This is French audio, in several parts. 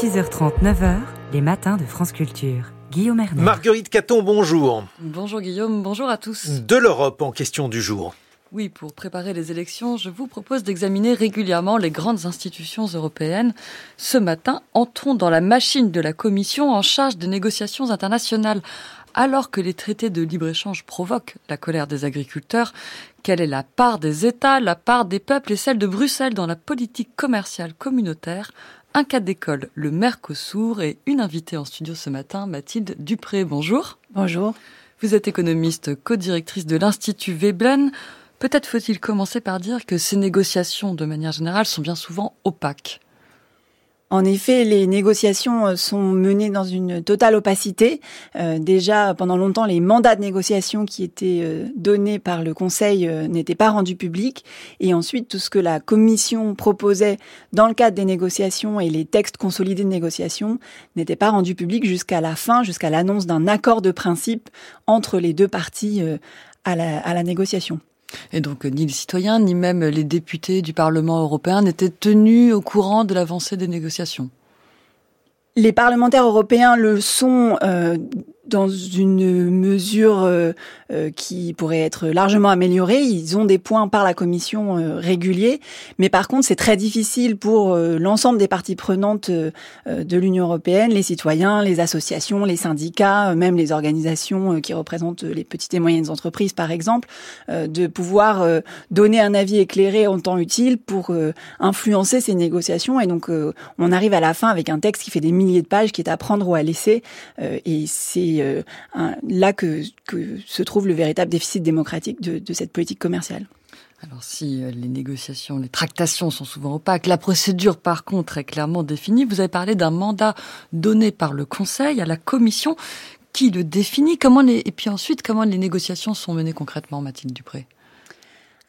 6h30, 9h, les matins de France Culture. Guillaume Erner. Marguerite Caton, bonjour. Bonjour Guillaume, bonjour à tous. De l'Europe en question du jour. Oui, pour préparer les élections, je vous propose d'examiner régulièrement les grandes institutions européennes. Ce matin, entrons dans la machine de la Commission en charge des négociations internationales. Alors que les traités de libre-échange provoquent la colère des agriculteurs, quelle est la part des États, la part des peuples et celle de Bruxelles dans la politique commerciale communautaire? Un cas d'école, le Mercosur, et une invitée en studio ce matin, Mathilde Dupré. Bonjour. Bonjour. Vous êtes économiste, co-directrice de l'Institut Veblen. Peut-être faut-il commencer par dire que ces négociations, de manière générale, sont bien souvent opaques. En effet, les négociations euh, sont menées dans une totale opacité. Euh, déjà, pendant longtemps, les mandats de négociation qui étaient euh, donnés par le Conseil n'étaient pas rendus publics. Et ensuite, tout ce que la Commission proposait dans le cadre des négociations et les textes consolidés de négociation n'étaient pas rendus publics jusqu'à la fin, jusqu'à l'annonce d'un accord de principe entre les deux parties à la, à la négociation. Et donc ni les citoyens, ni même les députés du Parlement européen n'étaient tenus au courant de l'avancée des négociations. Les parlementaires européens le sont euh, dans une mesure euh, euh, qui pourrait être largement améliorée. Ils ont des points par la Commission euh, réguliers, mais par contre c'est très difficile pour l'ensemble des parties prenantes de l'Union européenne, les citoyens, les associations, les syndicats, même les organisations qui représentent les petites et moyennes entreprises par exemple, de pouvoir donner un avis éclairé en temps utile pour influencer ces négociations. Et donc on arrive à la fin avec un texte qui fait des milliers de pages, qui est à prendre ou à laisser, et c'est euh, là que, se trouve le véritable déficit démocratique de, cette politique commerciale. Alors si euh, les négociations, les tractations sont souvent opaques, la procédure par contre est clairement définie. Vous avez parlé d'un mandat donné par le Conseil à la Commission qui le définit? Comment et puis ensuite, comment les négociations sont menées concrètement, Mathilde Dupré?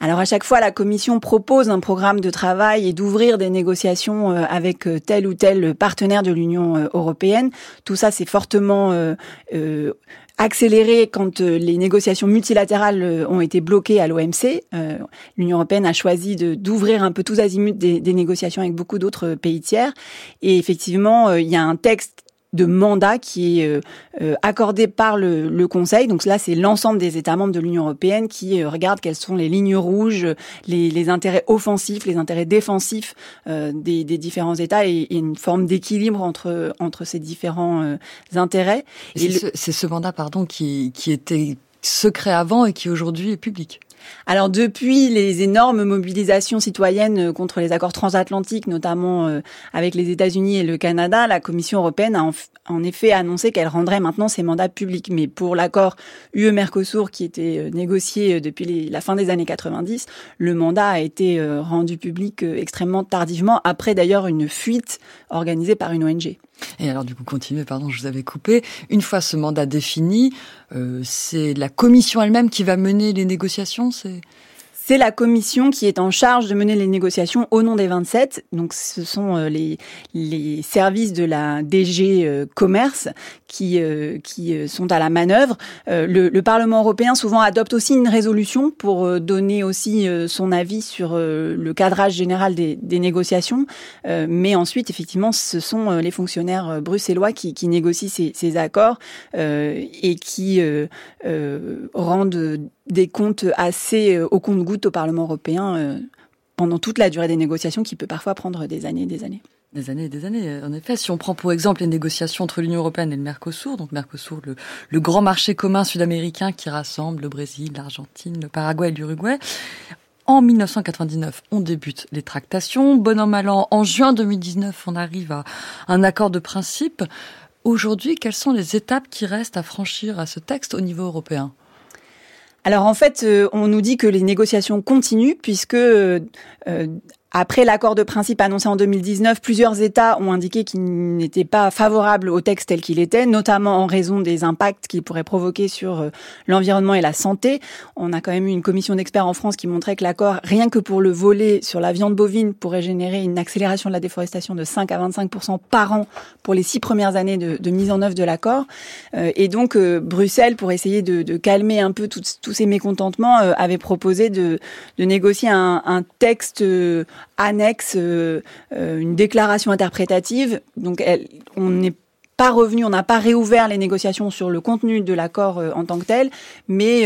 Alors à chaque fois, la Commission propose un programme de travail et d'ouvrir des négociations euh, avec euh, tel ou tel partenaire de l'Union euh, européenne. Tout ça, c'est fortement accéléré quand les négociations multilatérales ont été bloquées à l'OMC. L'Union européenne a choisi d'ouvrir un peu tous azimuts des négociations avec beaucoup d'autres pays tiers. Et effectivement, il y a un texte de mandat qui est euh, euh, accordé par le, le, Conseil. Donc là, c'est l'ensemble des États membres de l'Union européenne qui euh, regardent quelles sont les lignes rouges, les, les intérêts offensifs, les intérêts défensifs des, des, différents États et, et une forme d'équilibre entre entre ces différents intérêts. C'est ce, ce, mandat, pardon, qui, qui était secret avant et qui aujourd'hui est public. Alors depuis les énormes mobilisations citoyennes contre les accords transatlantiques, notamment euh, avec les États-Unis et le Canada, la Commission européenne a en, effet annoncé qu'elle rendrait maintenant ses mandats publics. Mais pour l'accord UE-Mercosur qui était euh, négocié euh, depuis la fin des années 90, le mandat a été rendu public extrêmement tardivement, après d'ailleurs une fuite organisée par une ONG. Et alors du coup, continuez, pardon, je vous avais coupé. Une fois ce mandat défini, euh, c'est la commission elle-même qui va mener les négociations, c'est la commission qui est en charge de mener les négociations au nom des 27. Donc ce sont euh, les, les services de la DG euh, Commerce qui, euh, qui sont à la manœuvre. Le, le, Parlement européen souvent adopte aussi une résolution pour donner aussi son avis sur le cadrage général des, négociations. Mais ensuite, effectivement, ce sont les fonctionnaires bruxellois qui, négocient ces, accords et qui rendent des comptes assez au compte-goutte au Parlement européen euh, pendant toute la durée des négociations qui peut parfois prendre des années et des années. Des années et des années. En effet, si on prend pour exemple les négociations entre l'Union européenne et le Mercosur, donc Mercosur, le, le grand marché commun sud-américain qui rassemble le Brésil, l'Argentine, le Paraguay et l'Uruguay, en 1999, on débute les tractations. Bon an, mal an, en juin 2019, on arrive à un accord de principe. Aujourd'hui, quelles sont les étapes qui restent à franchir à ce texte au niveau européen? Alors en fait, euh, on nous dit que les négociations continuent puisque euh, après l'accord de principe annoncé en 2019, plusieurs États ont indiqué qu'ils n'étaient pas favorables au texte tel qu'il était, notamment en raison des impacts qu'il pourrait provoquer sur euh, l'environnement et la santé. On a quand même eu une commission d'experts en France qui montrait que l'accord, rien que pour le volet sur la viande bovine, pourrait générer une accélération de la déforestation de 5 à 25% par an pour les six premières années de, mise en œuvre de l'accord. Euh, et donc euh, Bruxelles, pour essayer de, calmer un peu tous ces mécontentements, avait proposé de, négocier un texte annexe une déclaration interprétative. Donc, on n'est pas revenu, on n'a pas réouvert les négociations sur le contenu de l'accord en tant que tel, mais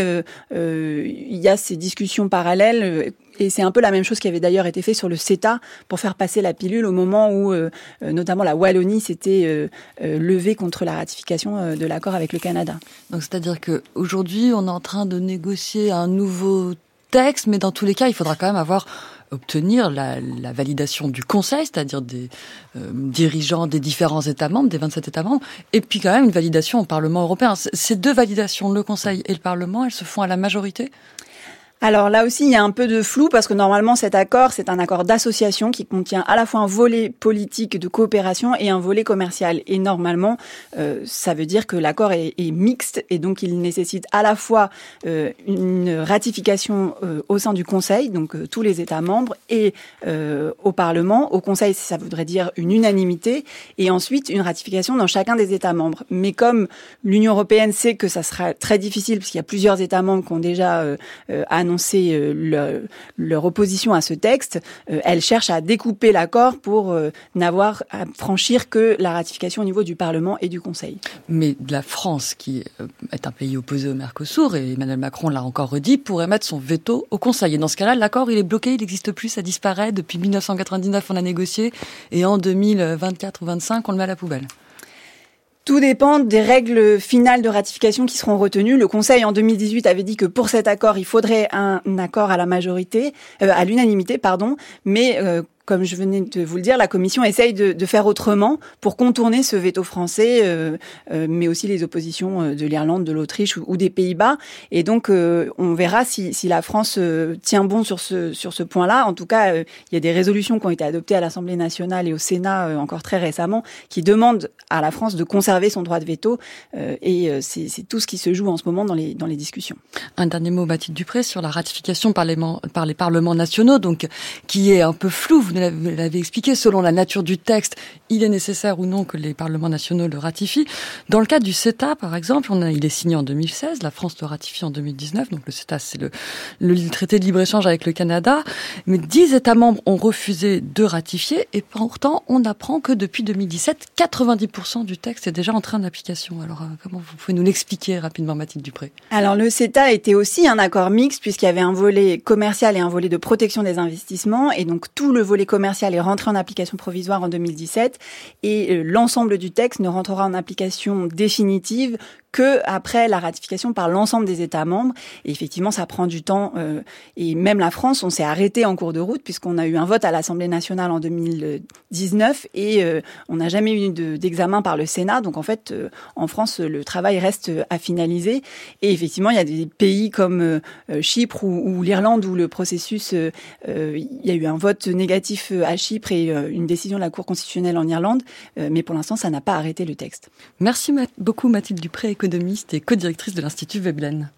il y a ces discussions parallèles et c'est un peu la même chose qui avait d'ailleurs été fait sur le CETA pour faire passer la pilule au moment où euh, euh, notamment la Wallonie s'était euh, levée contre la ratification de l'accord avec le Canada. Donc c'est-à-dire qu'aujourd'hui on est en train de négocier un nouveau texte, mais dans tous les cas il faudra quand même avoir obtenir la, validation du Conseil, c'est-à-dire des dirigeants des différents États membres, des 27 États membres, et puis quand même une validation au Parlement européen. Ces deux validations, le Conseil et le Parlement, elles se font à la majorité? Alors là aussi, il y a un peu de flou parce que normalement cet accord, c'est un accord d'association qui contient à la fois un volet politique de coopération et un volet commercial. Et normalement, euh, ça veut dire que l'accord est, mixte et donc il nécessite à la fois euh, une ratification euh, au sein du Conseil, donc tous les États membres, et au Parlement. Au Conseil, ça voudrait dire une unanimité et ensuite une ratification dans chacun des États membres. Mais comme l'Union européenne sait que ça sera très difficile puisqu'il y a plusieurs États membres qui ont déjà annoncé euh, leur, opposition à ce texte, euh, elle cherche à découper l'accord pour euh, n'avoir à franchir que la ratification au niveau du Parlement et du Conseil. Mais la France, qui est un pays opposé au Mercosur, et Emmanuel Macron l'a encore redit, pourrait mettre son veto au Conseil. Et dans ce cas-là, l'accord, il est bloqué, il n'existe plus, ça disparaît. Depuis 1999, on a négocié, et en 2024 ou 2025, on le met à la poubelle. Tout dépend des règles finales de ratification qui seront retenues. Le Conseil en 2018 avait dit que pour cet accord, il faudrait un accord à la majorité, euh, à l'unanimité, pardon. Mais euh, comme je venais de vous le dire, la Commission essaye de, de faire autrement pour contourner ce veto français, euh, euh, mais aussi les oppositions euh, de l'Irlande, de l'Autriche ou, des Pays-Bas. Et donc, on verra si, si, la France tient bon sur ce, sur ce point-là. En tout cas, il y a des résolutions qui ont été adoptées à l'Assemblée nationale et au Sénat encore très récemment qui demandent à la France de conserver son droit de veto. et c'est tout ce qui se joue en ce moment dans les, dans les discussions. Un dernier mot, Mathilde Dupré, sur la ratification par les, par les parlements nationaux, donc qui est un peu flou vous l'avez expliqué, selon la nature du texte, il est nécessaire ou non que les parlements nationaux le ratifient. Dans le cas du CETA, par exemple, il est signé en 2016, la France le ratifie en 2019, donc le CETA, c'est le, le, traité de libre-échange avec le Canada, mais dix États membres ont refusé de ratifier, et pourtant, on apprend que depuis 2017, 90% du texte est déjà en application. Alors, euh, comment vous pouvez nous l'expliquer rapidement, Mathilde Dupré? Alors, le CETA était aussi un accord mixte, puisqu'il y avait un volet commercial et un volet de protection des investissements, et donc tout le volet commercial est rentré en application provisoire en 2017 et euh, l'ensemble du texte ne rentrera en application définitive que après la ratification par l'ensemble des États membres. Et effectivement, ça prend du temps. Euh, et même la France, on s'est arrêté en cours de route puisqu'on a eu un vote à l'Assemblée nationale en 2019 et euh, on n'a jamais eu d'examen par le Sénat. Donc en fait, euh, en France, le travail reste à finaliser. Et effectivement, il y a des pays comme Chypre ou, ou l'Irlande où le processus, il y a eu un vote négatif à Chypre et une décision de la Cour constitutionnelle en Irlande. mais pour l'instant, ça n'a pas arrêté le texte. Merci beaucoup Mathilde Dupré économiste et co-directrice de l'Institut Veblen.